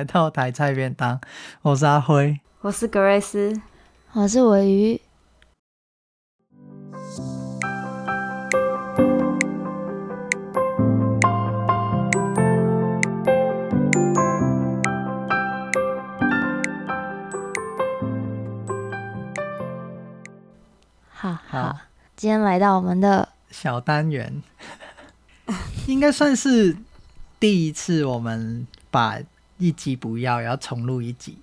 来到台菜便当，我是阿辉，我是格瑞斯，我是尾鱼。好好，好，今天来到我们的小单元，应该算是第一次我们把一集不要，要重录一集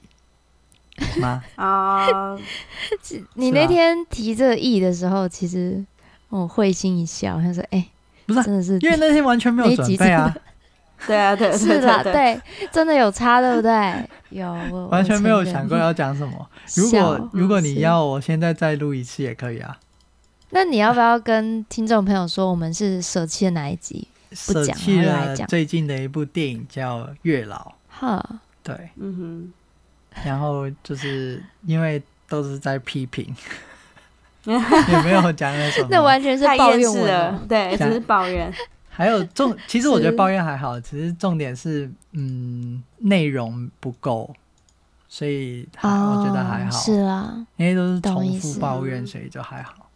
吗？啊，你那天提这个意的时候，其实我会心一笑，他说：“哎、欸，不是、啊，真的是，因为那天完全没有准备啊。” 对啊，对，是啦，对，真的有差，对不对？有，完全没有想过要讲什么。如果如果你要，我现在再录一次也可以啊。那你要不要跟听众朋友说，我们是舍弃了哪一集？不讲，舍弃了最近的一部电影叫《月老》。哈，对，嗯哼。然后就是因为都是在批评，也没有讲那什么，那完全是抱怨我了。对，只是抱怨。还有重，其实我觉得抱怨还好，只是重点是，嗯，内容不够，所以我觉得还好。是啊，因为都是重复抱怨，所以就还好。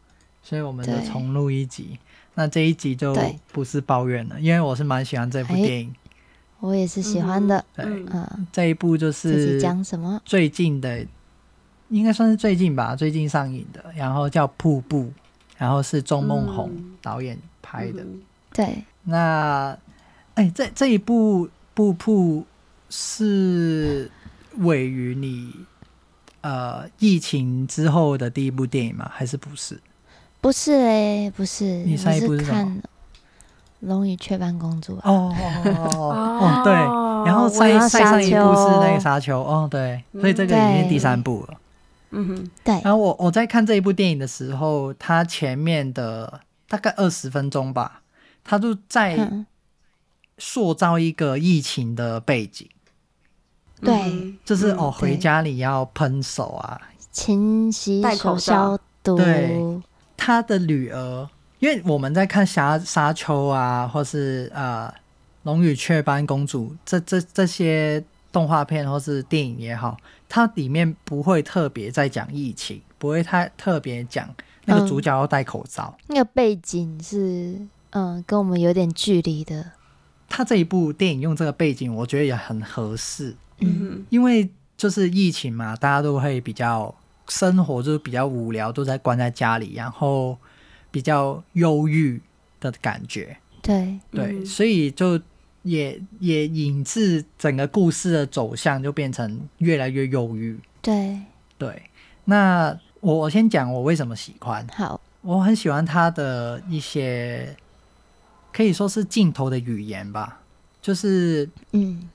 所以我们就重录一集，那这一集就不是抱怨了，因为我是蛮喜欢这部电影，我也是喜欢的。对，嗯，这一部就是讲什么？最近的，应该算是最近吧，最近上映的，然后叫《瀑布》，然后是钟梦宏导演拍的，对。那，哎、欸，这这一部《瀑布》是位于你呃疫情之后的第一部电影吗？还是不是？不是哎、欸，不是。你上一部是看《龙与雀斑公主》哦哦哦对，然后上上上一部是那个沙丘哦，对，所以这个已经第三部了。嗯哼，对。然后我我在看这一部电影的时候，它前面的大概二十分钟吧。他就在塑造一个疫情的背景，对，就是哦，回家里要喷手啊，勤洗手消毒。对，他的女儿，因为我们在看沙沙丘啊，或是呃龙与雀斑公主这这这些动画片或是电影也好，它里面不会特别在讲疫情，不会太特别讲那个主角要戴口罩，嗯、那个背景是。嗯，跟我们有点距离的。他这一部电影用这个背景，我觉得也很合适。嗯，因为就是疫情嘛，大家都会比较生活就是比较无聊，都在关在家里，然后比较忧郁的感觉。对对，嗯、所以就也也引致整个故事的走向就变成越来越忧郁。对对，那我我先讲我为什么喜欢。好，我很喜欢他的一些。可以说是镜头的语言吧，就是嗯，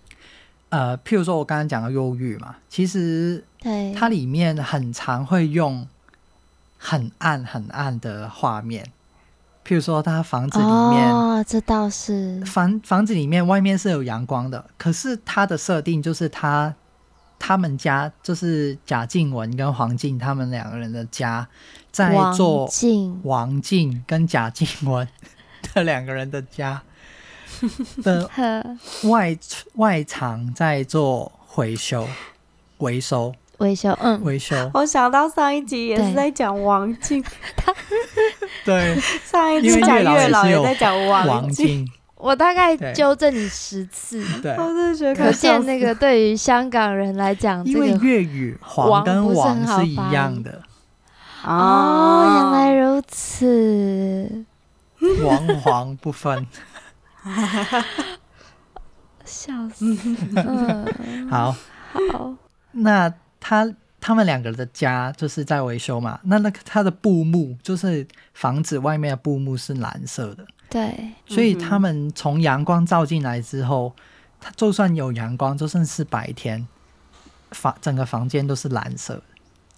呃，譬如说我刚刚讲的忧郁嘛，其实对它里面很常会用很暗很暗的画面，譬如说他房子里面，哦，这倒是。房房子里面外面是有阳光的，可是他的设定就是他他们家就是贾静雯跟黄静他们两个人的家在做王静。跟贾静雯。这两个人的家。的外外墙在做回修、维修、维修，嗯，维修。我想到上一集也是在讲王静，他对。上一集讲月老也在讲王静。我大概纠正你十次，对，我真的觉得可见那个对于香港人来讲，因为粤语黄跟王是一样的。哦，原来如此。王黄不分，笑死！嗯、好，好，那他他们两个的家就是在维修嘛？那那个他的布幕就是房子外面的布幕是蓝色的，对，所以他们从阳光照进来之后，他就算有阳光，就算是白天，房整个房间都是蓝色的。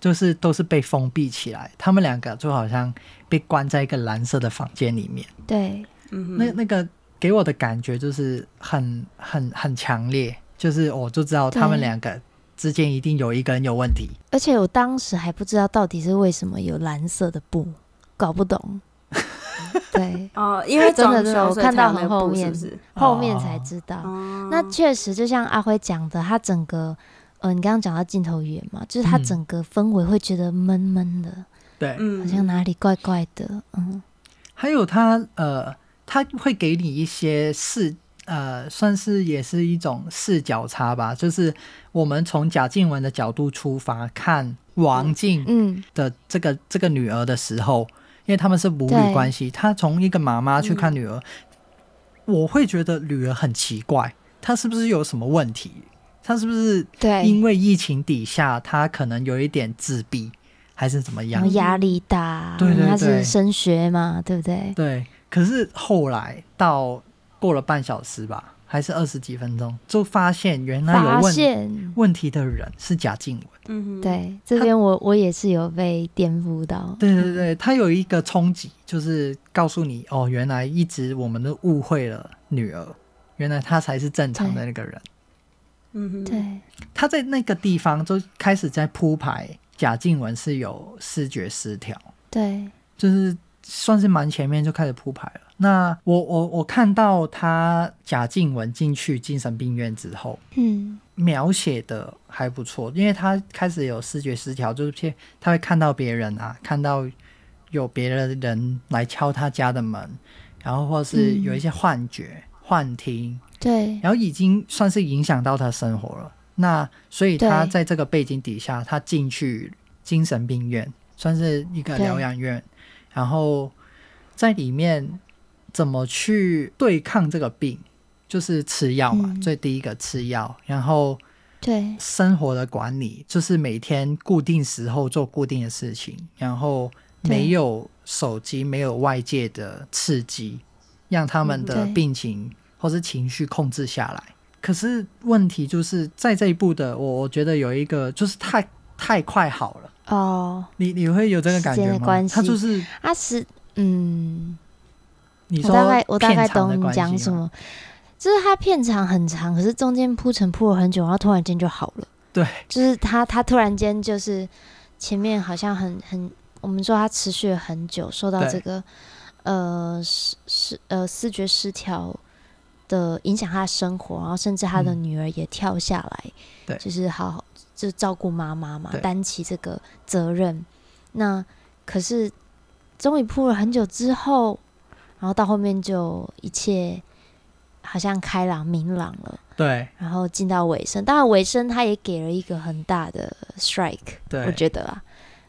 就是都是被封闭起来，他们两个就好像被关在一个蓝色的房间里面。对，嗯，那那个给我的感觉就是很很很强烈，就是我就知道他们两个之间一定有一个人有问题。而且我当时还不知道到底是为什么有蓝色的布，搞不懂。对，哦，因为真的真的，我看到很后面，是是后面才知道。哦、那确实，就像阿辉讲的，他整个，呃，你刚刚讲到镜头语言嘛，就是他整个氛围会觉得闷闷的，对、嗯，好像哪里怪怪的，嗯。还有他，呃，他会给你一些视，呃，算是也是一种视角差吧，就是我们从贾静雯的角度出发看王静嗯的这个、嗯、这个女儿的时候。因为他们是母女关系，她从一个妈妈去看女儿，嗯，我会觉得女儿很奇怪，她是不是有什么问题？她是不是对？因为疫情底下，她可能有一点自闭，还是怎么样？压力大，对对对，她是升学嘛，对不对？对。可是后来到过了半小时吧。还是二十几分钟，就发现原来有问问题的人是贾静雯。嗯，对，这边我我也是有被颠覆到。对对对，他有一个冲击，就是告诉你哦，原来一直我们都误会了女儿，原来她才是正常的那个人。嗯哼，对。他在那个地方就开始在铺排贾静雯是有视觉失调。对，就是算是蛮前面就开始铺排了。那我我我看到他贾静雯进去精神病院之后，嗯，描写的还不错，因为他开始有视觉失调，就是他会看到别人啊，看到有别的人来敲他家的门，然后或是有一些幻觉、嗯、幻听，对，然后已经算是影响到他生活了。那所以他在这个背景底下，他进去精神病院，算是一个疗养院，然后在里面。怎么去对抗这个病？就是吃药嘛，最、嗯、第一个吃药，然后对生活的管理，就是每天固定时候做固定的事情，然后没有手机，没有外界的刺激，让他们的病情或是情绪控制下来。可是问题就是在这一步的我，我觉得有一个就是太太快好了哦。你你会有这个感觉吗？他就是他是嗯。我大概我大概懂你讲什么，就是他片长很长，可是中间铺陈铺了很久，然后突然间就好了。对，就是他他突然间就是前面好像很很，我们说他持续了很久，受到这个呃失失呃视觉失调的影响，他的生活，然后甚至他的女儿也跳下来，对、嗯，就是好好就照顾妈妈嘛，担起这个责任。那可是终于铺了很久之后。然后到后面就一切好像开朗明朗了，对。然后进到尾声，当然尾声他也给了一个很大的 strike，对，我觉得啊，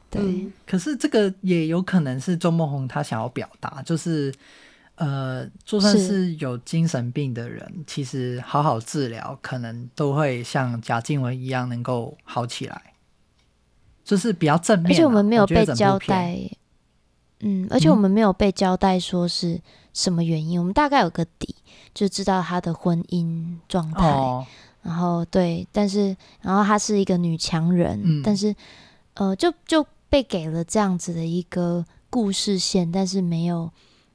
对、嗯。可是这个也有可能是周梦红他想要表达，就是呃，就算是有精神病的人，其实好好治疗，可能都会像贾静雯一样能够好起来，就是比较正面。而且我们没有被交代。嗯，而且我们没有被交代说是什么原因，嗯、我们大概有个底，就知道她的婚姻状态、哦。然后对，但是然后她是一个女强人，嗯、但是呃，就就被给了这样子的一个故事线，但是没有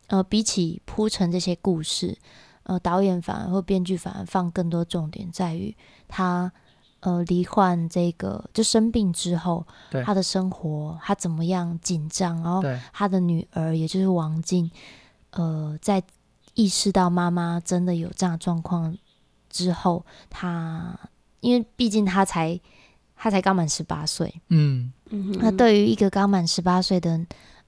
呃，比起铺陈这些故事，呃，导演反而或编剧反而放更多重点在于他。呃，罹患这个就生病之后，他的生活他怎么样紧张？然后他的女儿，也就是王静，呃，在意识到妈妈真的有这样状况之后，他因为毕竟他才他才刚满十八岁，嗯嗯，那对于一个刚满十八岁的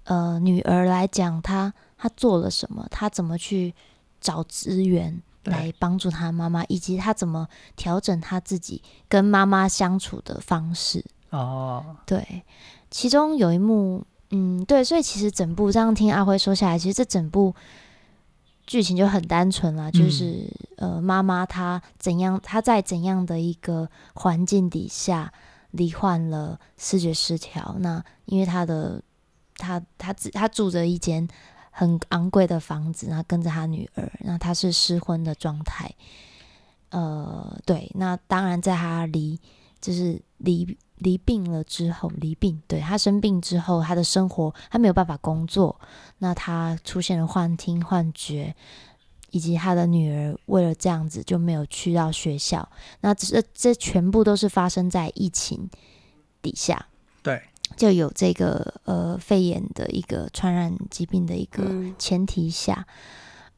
呃女儿来讲，他他做了什么？他怎么去找资源？来帮助他妈妈，以及他怎么调整他自己跟妈妈相处的方式。哦，对，其中有一幕，嗯，对，所以其实整部这样听阿辉说下来，其实这整部剧情就很单纯啦，就是、嗯、呃，妈妈她怎样，她在怎样的一个环境底下罹患了视觉失调。那因为她的她她她，她住着一间。很昂贵的房子，然后跟着他女儿，那他是失婚的状态。呃，对，那当然在他离就是离离病了之后，离病，对，他生病之后，他的生活他没有办法工作，那他出现了幻听、幻觉，以及他的女儿为了这样子就没有去到学校。那这这全部都是发生在疫情底下。对，就有这个呃肺炎的一个传染疾病的一个前提下，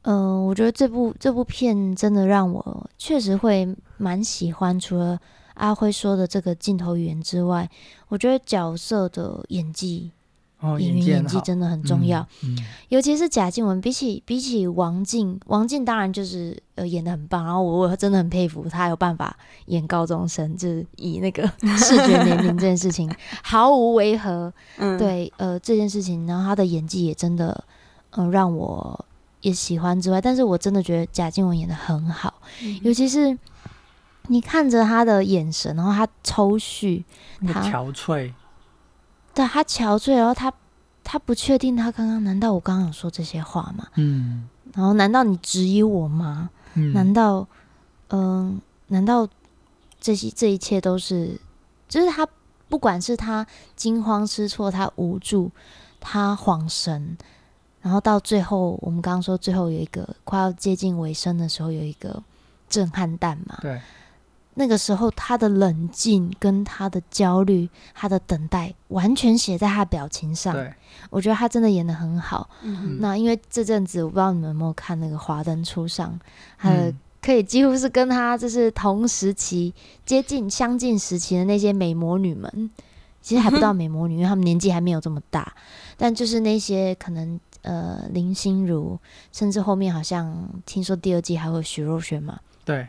嗯、呃，我觉得这部这部片真的让我确实会蛮喜欢。除了阿辉说的这个镜头语言之外，我觉得角色的演技。哦、演员演技真的很重要，嗯嗯、尤其是贾静雯，比起比起王静，王静当然就是呃演的很棒，然后我我真的很佩服她有办法演高中生，就是以那个 视觉年龄这件事情毫无违和，嗯、对呃这件事情，然后她的演技也真的嗯、呃、让我也喜欢之外，但是我真的觉得贾静雯演的很好，嗯、尤其是你看着她的眼神，然后她抽蓄，她憔悴。对，他憔悴，然后他他不确定，他刚刚难道我刚刚有说这些话吗？嗯，然后难道你质疑我吗？嗯，难道嗯、呃，难道这些这一切都是，就是他不管是他惊慌失措，他无助，他恍神，然后到最后，我们刚刚说最后有一个快要接近尾声的时候，有一个震撼弹嘛？对。那个时候，他的冷静跟他的焦虑，他的等待，完全写在他表情上。对，我觉得他真的演的很好。嗯，那因为这阵子，我不知道你们有没有看那个《华灯初上》，他的可以几乎是跟他就是同时期、接近相近时期的那些美魔女们，其实还不到美魔女，因为他们年纪还没有这么大。但就是那些可能呃林心如，甚至后面好像听说第二季还会有徐若瑄嘛。对。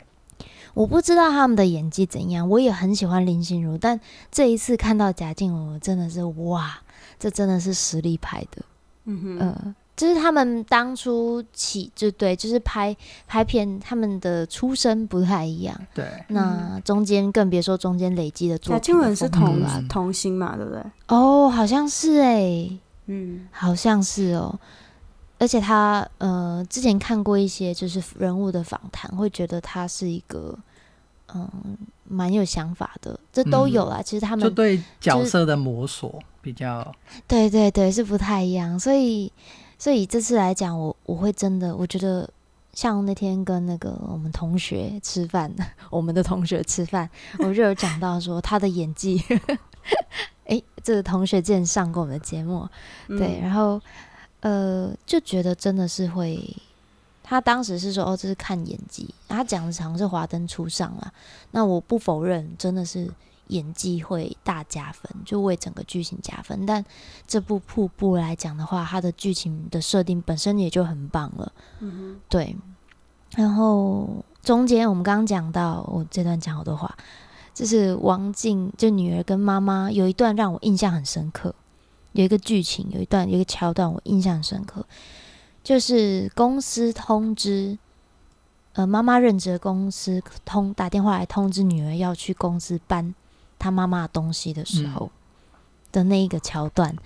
我不知道他们的演技怎样，我也很喜欢林心如，但这一次看到贾静雯，我真的是哇，这真的是实力派的，嗯哼，呃，就是他们当初起就对，就是拍拍片，他们的出身不太一样，对，那中间更别说中间累积的作品的。贾静雯是童童星嘛，对不对？哦，好像是哎、欸，嗯，好像是哦。而且他呃，之前看过一些就是人物的访谈，会觉得他是一个嗯蛮有想法的，这都有啦。嗯、其实他们就对角色的摸索比较，就是、对对对，是不太一样。所以所以这次来讲，我我会真的，我觉得像那天跟那个我们同学吃饭，我们的同学吃饭，我就有讲到说他的演技，哎，这个同学之前上过我们的节目，对，嗯、然后。呃，就觉得真的是会，他当时是说哦，这是看演技，他讲的常是华灯初上啦。那我不否认，真的是演技会大加分，就为整个剧情加分。但这部瀑布来讲的话，它的剧情的设定本身也就很棒了。嗯哼，对。然后中间我们刚刚讲到，我这段讲好多话，就是王静就女儿跟妈妈有一段让我印象很深刻。有一个剧情，有一段，有一个桥段，我印象深刻，就是公司通知，呃，妈妈任职的公司通打电话来通知女儿要去公司搬她妈妈的东西的时候的那一个桥段，嗯、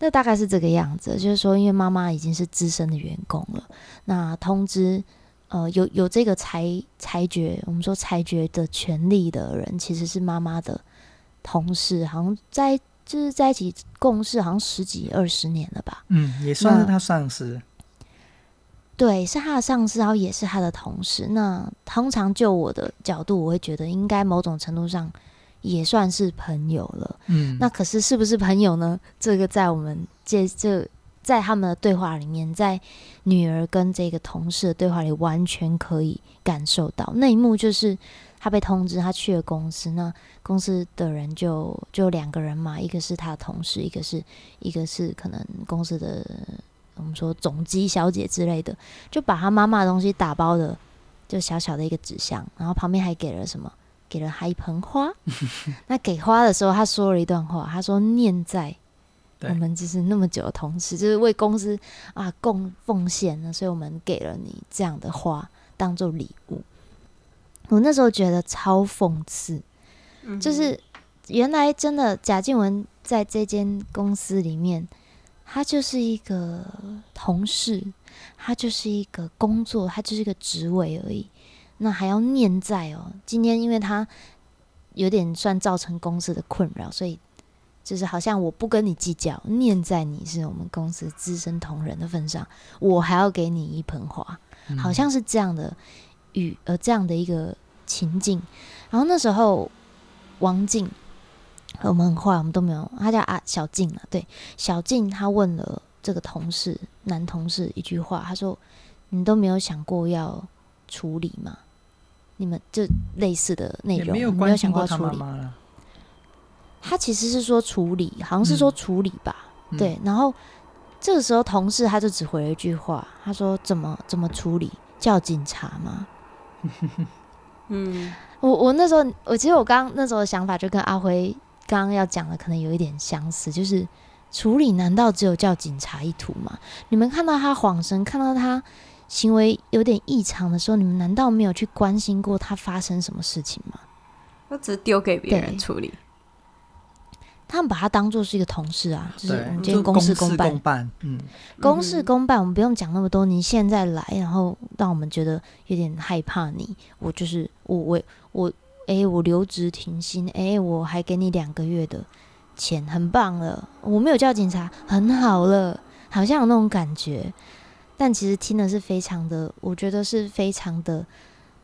那大概是这个样子，就是说，因为妈妈已经是资深的员工了，那通知，呃，有有这个裁裁决，我们说裁决的权利的人，其实是妈妈的同事，好像在。就是在一起共事，好像十几二十年了吧。嗯，也算是他上司。对，是他的上司，然后也是他的同事。那通常就我的角度，我会觉得应该某种程度上也算是朋友了。嗯，那可是是不是朋友呢？这个在我们这这在他们的对话里面，在女儿跟这个同事的对话里，完全可以感受到那一幕，就是。他被通知，他去了公司。那公司的人就就两个人嘛，一个是他的同事，一个是一个是可能公司的我们说总机小姐之类的，就把他妈妈的东西打包的就小小的一个纸箱，然后旁边还给了什么？给了他一盆花。那给花的时候，他说了一段话，他说：“念在我们就是那么久的同事，就是为公司啊贡奉献了，所以我们给了你这样的花当做礼物。”我那时候觉得超讽刺，就是原来真的贾静雯在这间公司里面，她就是一个同事，她就是一个工作，她就是一个职位而已。那还要念在哦，今天因为她有点算造成公司的困扰，所以就是好像我不跟你计较，念在你是我们公司资深同仁的份上，我还要给你一盆花，好像是这样的。与呃这样的一个情境，然后那时候王静我们很坏，我们都没有。他叫阿小静啊，对，小静他问了这个同事男同事一句话，他说：“你都没有想过要处理吗？你们就类似的内容，没有，没有想过要处理。”他其实是说处理，好像是说处理吧，嗯、对。然后这个时候同事他就只回了一句话，他说：“怎么怎么处理？叫警察吗？” 嗯，我我那时候，我其实我刚刚那时候的想法就跟阿辉刚刚要讲的可能有一点相似，就是处理难道只有叫警察一途吗？你们看到他晃神，看到他行为有点异常的时候，你们难道没有去关心过他发生什么事情吗？我只是丢给别人处理。他们把他当做是一个同事啊，就是我们今天公事公办，公办，嗯，公事公办，我们不用讲那么多。你现在来，然后让我们觉得有点害怕你。我就是我我我，哎、欸，我留职停薪，哎、欸，我还给你两个月的钱，很棒了。我没有叫警察，很好了，好像有那种感觉。但其实听的是非常的，我觉得是非常的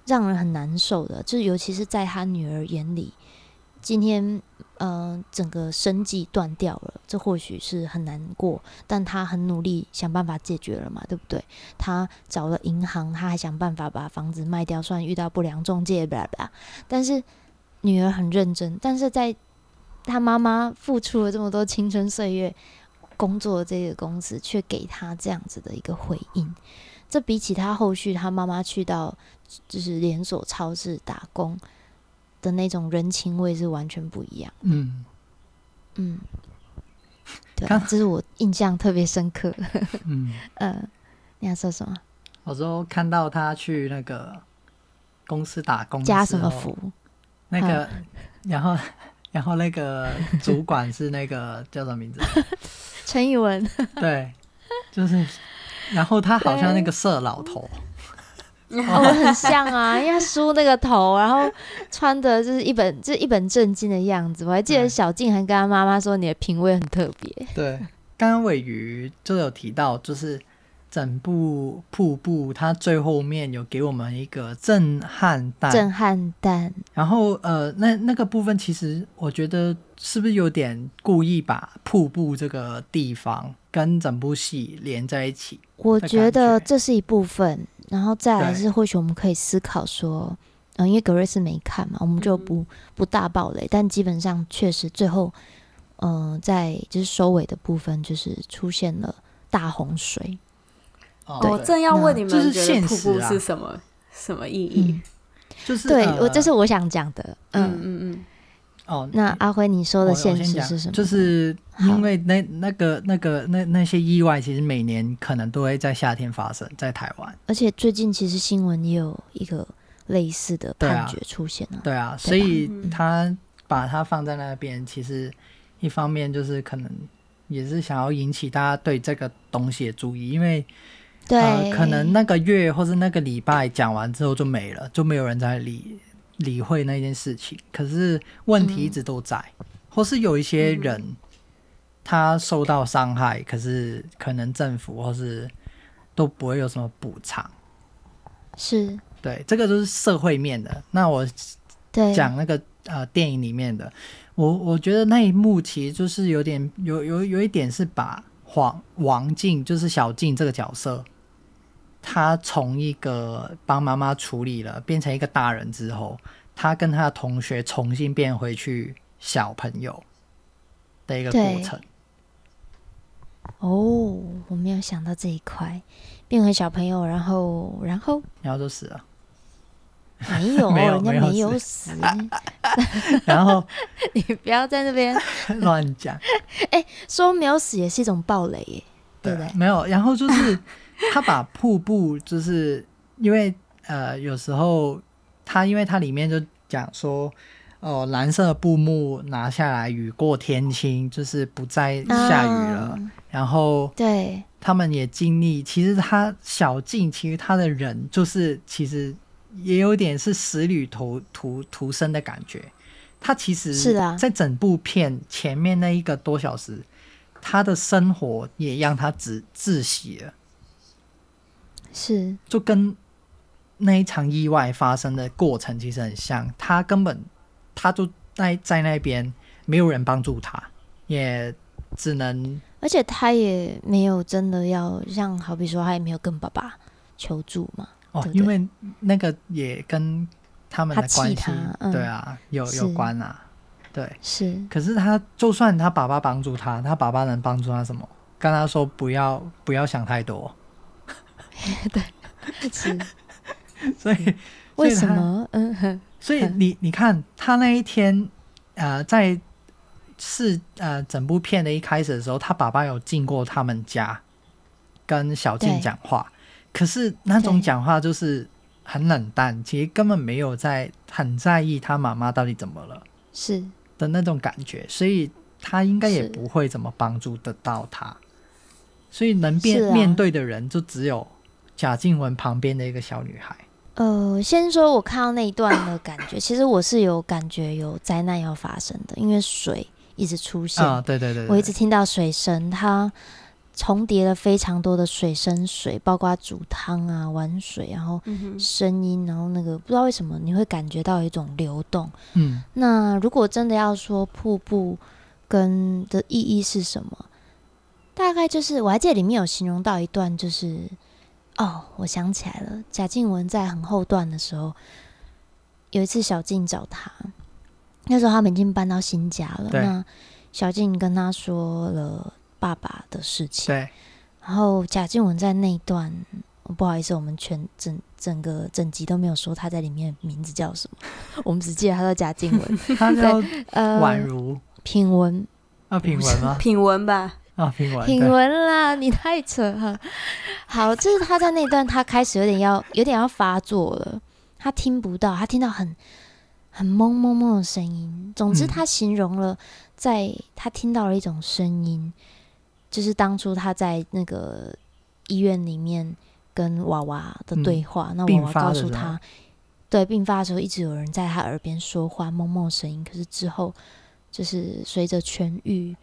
让人很难受的，就是尤其是在他女儿眼里。今天，呃，整个生计断掉了，这或许是很难过，但他很努力想办法解决了嘛，对不对？他找了银行，他还想办法把房子卖掉，虽然遇到不良中介，吧。但是女儿很认真，但是在他妈妈付出了这么多青春岁月工作这个公司，却给他这样子的一个回应，这比起他后续他妈妈去到就是连锁超市打工。的那种人情味是完全不一样。嗯嗯，对，这是我印象特别深刻。嗯 你要说什么？我说看到他去那个公司打工，加什么福？那个，嗯、然后然后那个主管是那个叫什么名字？陈宇文。对，就是，然后他好像那个色老头。哦，很像啊，因为他梳那个头，然后穿的就是一本就是一本正经的样子。我还记得小静还跟他妈妈说：“你的品味很特别。”对，刚刚尾鱼就有提到，就是整部瀑布，它最后面有给我们一个震撼弹，震撼弹。然后呃，那那个部分其实我觉得是不是有点故意把瀑布这个地方跟整部戏连在一起？我觉得这是一部分。然后再来是，或许我们可以思考说，嗯，因为格瑞斯没看嘛，我们就不不大暴雷。但基本上确实最后，嗯、呃，在就是收尾的部分，就是出现了大洪水。哦，我正要问你们，觉得瀑布是什么什么意义？就是对我，这是我想讲的。嗯嗯嗯。嗯哦，那阿辉，你说的现实是什么？就是因为那那个那个那那些意外，其实每年可能都会在夏天发生在台湾。而且最近其实新闻也有一个类似的判决出现了。对啊，所以他把它放在那边，其实一方面就是可能也是想要引起大家对这个东西的注意，因为对、呃，可能那个月或是那个礼拜讲完之后就没了，就没有人在理。理会那件事情，可是问题一直都在，嗯、或是有一些人、嗯、他受到伤害，可是可能政府或是都不会有什么补偿。是，对，这个都是社会面的。那我讲那个呃电影里面的，我我觉得那一幕其实就是有点有有有一点是把黄王静就是小静这个角色。他从一个帮妈妈处理了，变成一个大人之后，他跟他的同学重新变回去小朋友的一个过程。哦，我没有想到这一块，变回小朋友，然后，然后，然后就死了？没有，没有人家没有死。然后 你不要在那边乱讲。哎、欸，说没有死也是一种暴雷耶，对不对？没有，然后就是。他把瀑布，就是因为呃，有时候他因为他里面就讲说，哦，蓝色的布幕拿下来，雨过天晴，就是不再下雨了。嗯、然后对，他们也经历，其实他小静，其实他的人就是其实也有点是死里逃逃逃生的感觉。他其实是啊，在整部片前面那一个多小时，他的生活也让他窒窒息了。是，就跟那一场意外发生的过程其实很像。他根本他就在在那边，没有人帮助他，也只能，而且他也没有真的要像好比说，他也没有跟爸爸求助嘛。哦，对对，因为那个也跟他们的关系，嗯、对啊，有有关啊，对，是。可是他就算他爸爸帮助他，他爸爸能帮助他什么？跟他说不要不要想太多，对，是。所以为什么？嗯，所以你你看他那一天，呃，在是呃整部片的一开始的时候，他爸爸有进过他们家，跟小静讲话，可是那种讲话就是很冷淡，其实根本没有在很在意他妈妈到底怎么了，是。的那种感觉，所以他应该也不会怎么帮助得到他，所以能面、啊、面对的人就只有贾静雯旁边的一个小女孩。呃，先说我看到那一段的感觉，其实我是有感觉有灾难要发生的，因为水一直出现，哦、对，对，对对对，我一直听到水声，它重叠了非常多的水声水，包括煮汤啊、玩水，然后声音，然后那个不知道为什么你会感觉到一种流动。嗯，那如果真的要说瀑布跟的意义是什么，大概就是我还记得里面有形容到一段，就是。哦，我想起来了，贾静雯在很后段的时候，有一次小静找他，那时候他们已经搬到新家了。那小静跟他说了爸爸的事情。对。然后贾静雯在那一段，不好意思，我们全整整个整集都没有说他在里面名字叫什么，我们只记得他叫贾静雯。他叫呃宛如品文啊，品文吗？品文吧。啊，品文，品文啦，你太扯了。好，就是他在那段，他开始有点要，有点要发作了。他听不到，他听到很很懵懵懵的声音。总之，他形容了，在他听到了一种声音，嗯、就是当初他在那个医院里面跟娃娃的对话。嗯、那娃娃告诉他，对，病发的时候一直有人在他耳边说话，懵懵声音。可是之后，就是随着痊愈。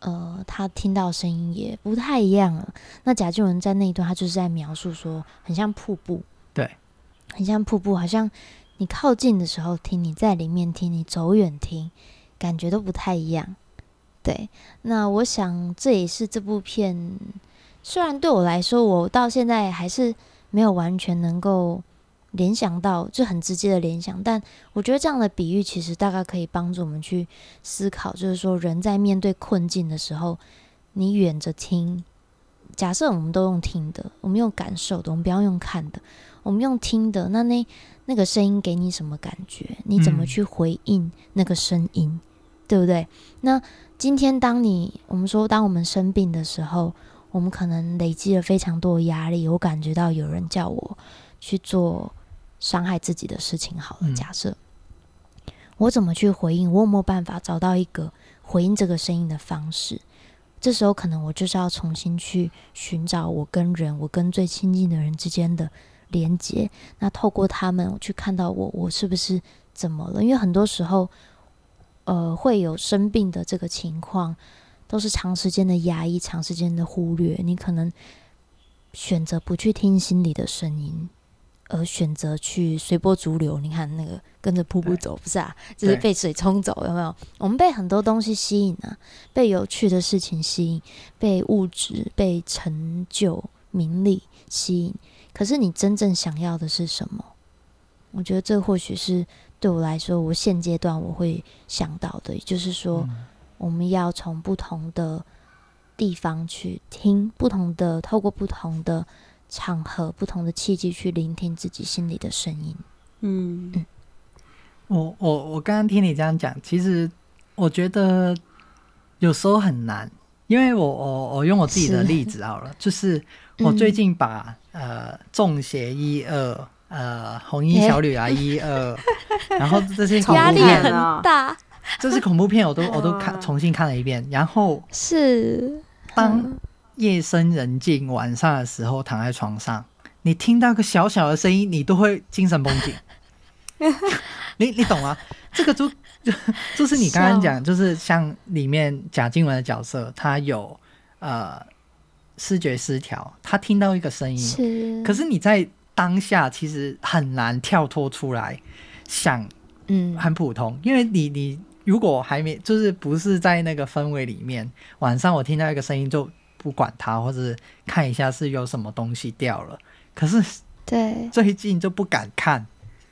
呃，他听到声音也不太一样了。那贾静雯在那一段，他就是在描述说，很像瀑布，对，很像瀑布，好像你靠近的时候听，你在里面听，你走远听，感觉都不太一样。对，那我想这也是这部片，虽然对我来说，我到现在还是没有完全能够。联想到就很直接的联想，但我觉得这样的比喻其实大概可以帮助我们去思考，就是说人在面对困境的时候，你远着听，假设我们都用听的，我们用感受的，我们不要用看的，我们用听的，那那那个声音给你什么感觉？你怎么去回应那个声音？嗯、对不对？那今天当你我们说当我们生病的时候，我们可能累积了非常多的压力，我感觉到有人叫我去做。伤害自己的事情好了，假设、嗯、我怎么去回应？我有没有办法找到一个回应这个声音的方式？这时候可能我就是要重新去寻找我跟人，我跟最亲近的人之间的连接。那透过他们，我去看到我，我是不是怎么了？因为很多时候，呃，会有生病的这个情况，都是长时间的压抑，长时间的忽略。你可能选择不去听心里的声音。而选择去随波逐流，你看那个跟着瀑布走，不是啊？就是被水冲走，有没有？我们被很多东西吸引啊，被有趣的事情吸引，被物质、被成就、名利吸引。可是你真正想要的是什么？我觉得这或许是对我来说，我现阶段我会想到的，也就是说，我们要从不同的地方去听，不同的，透过不同的。场合不同的契机去聆听自己心里的声音。嗯。嗯，我我我刚刚听你这样讲，其实我觉得有时候很难，因为我我我用我自己的例子好了，是。就是我最近把、嗯、呃中邪一二呃红衣小女孩一二，然后 这些恐怖片压力很大，这是恐怖片，我都我都看 重新看了一遍，然后是。当。夜深人静，晚上的时候躺在床上，你听到个小小的声音，你都会精神绷紧。你你懂吗？这个就就就是你刚刚讲，就是像里面贾静雯的角色，她有呃视觉失调，她听到一个声音，是可是你在当下其实很难跳脱出来想，嗯，很普通，因为你你如果还没就是不是在那个氛围里面，晚上我听到一个声音就不管它，或者看一下是有什么东西掉了。可是对 最近就不敢看。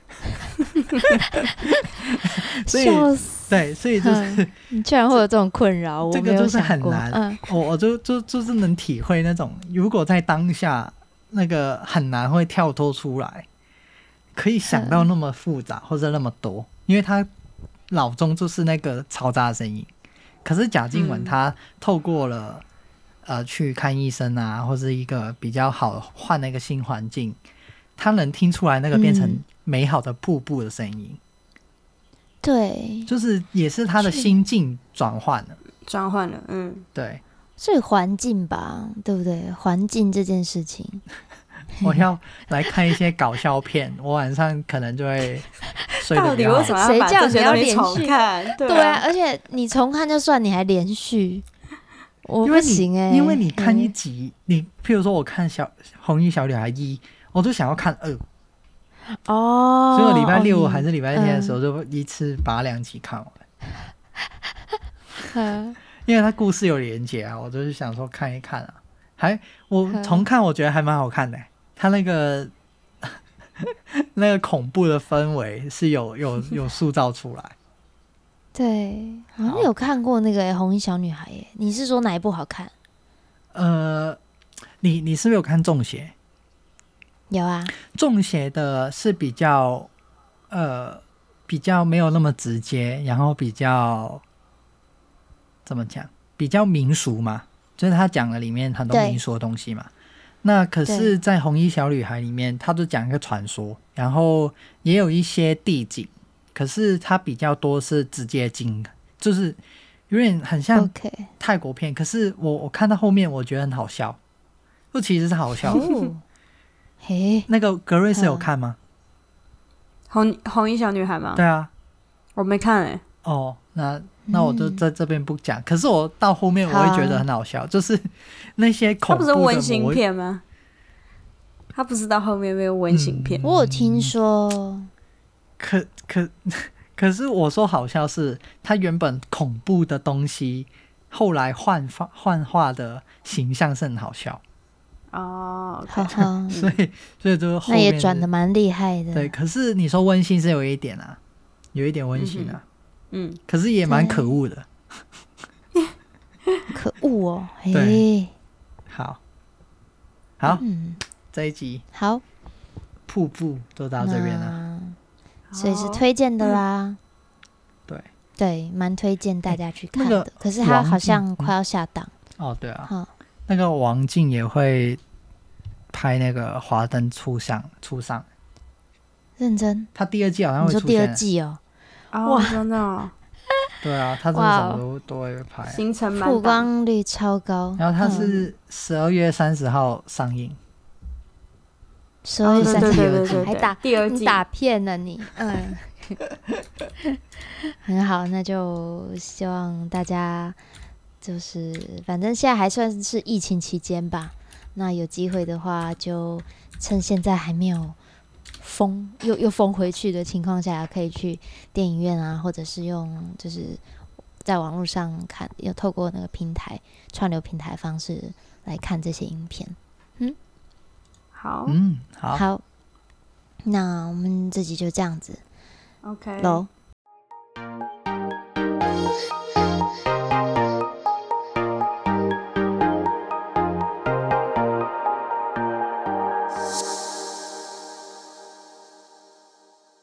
所以对，所以就是、嗯、你居然会有这种困扰，这个就是很难。嗯、我我就就就是能体会那种，如果在当下那个很难会跳脱出来，可以想到那么复杂或者那么多，因为他脑中就是那个嘈杂的声音。可是贾静雯她透过了、嗯、呃去看医生啊，或是一个比较好换那个新环境，他能听出来那个变成。美好的瀑布的声音，对，就是也是他的心境转换了，转换了，嗯，对，所以环境吧，对不对？环境这件事情，我要来看一些搞笑片，我晚上可能就会睡得比较好。到底为什么要把这些东西重看？对啊，而且你重看就算，你还连续，我不行哎、欸，因为你看一集，嗯、你譬如说我看小红衣小女孩一，我就想要看二。哦，所以我礼拜六还是礼拜天的时候，就一次把两集看完。嗯、因为它故事有连结啊，我就是想说看一看啊。还我重看，我觉得还蛮好看的、欸。它那个 那个恐怖的氛围是有有有塑造出来。对，好像有看过那个、欸《红衣小女孩》耶。你是说哪一部好看？呃，你你是不是有看《中邪》？有啊，中邪的是比较，呃，比较没有那么直接，然后比较怎么讲，比较民俗嘛，就是他讲了里面很多民俗的东西嘛。那可是，在红衣小女孩里面，他就讲一个传说，然后也有一些地景，可是它比较多是直接经，就是有点很像泰国片。可是我我看到后面，我觉得很好笑，就其实是好笑的。Oh. 嘿，那个格瑞斯有看吗？红红衣小女孩吗？对啊，我没看哎、欸。哦，那那我就在这边不讲、嗯。可是我到后面我会觉得很好笑，好就是那些恐怖的。它不是温馨片吗？他不是到后面没有温馨片、嗯？我有听说。可可可是我说好笑是，他原本恐怖的东西，后来幻化幻化的形象是很好笑。哦、oh, okay. 好好，所以所以就后面那也转的蛮厉害的。对，可是你说温馨是有一点啊，有一点温馨啊，嗯，可是也蛮可恶的，可恶哦。对，好，好，嗯，这一集好，瀑布都到这边了，所以是推荐的啦。嗯、对对，蛮推荐大家去看的。欸那个、可是他好像快要下档、嗯、哦，对啊，好。那个王静也会拍那个《华灯初上》初上，认真。他第二季好像会出现。第二季哦，哇，真的、哦。对啊，他真的什么都都会拍。行程曝光率超高。然后他是十二月三十号上映。十二月三十号还打第二季，打骗了你？嗯，很好，那就希望大家。就是，反正现在还算是疫情期间吧。那有机会的话，就趁现在还没有封又又封回去的情况下，可以去电影院啊，或者是用就是在网络上看，又透过那个平台串流平台方式来看这些影片。嗯，好。那我们这集就这样子，OK，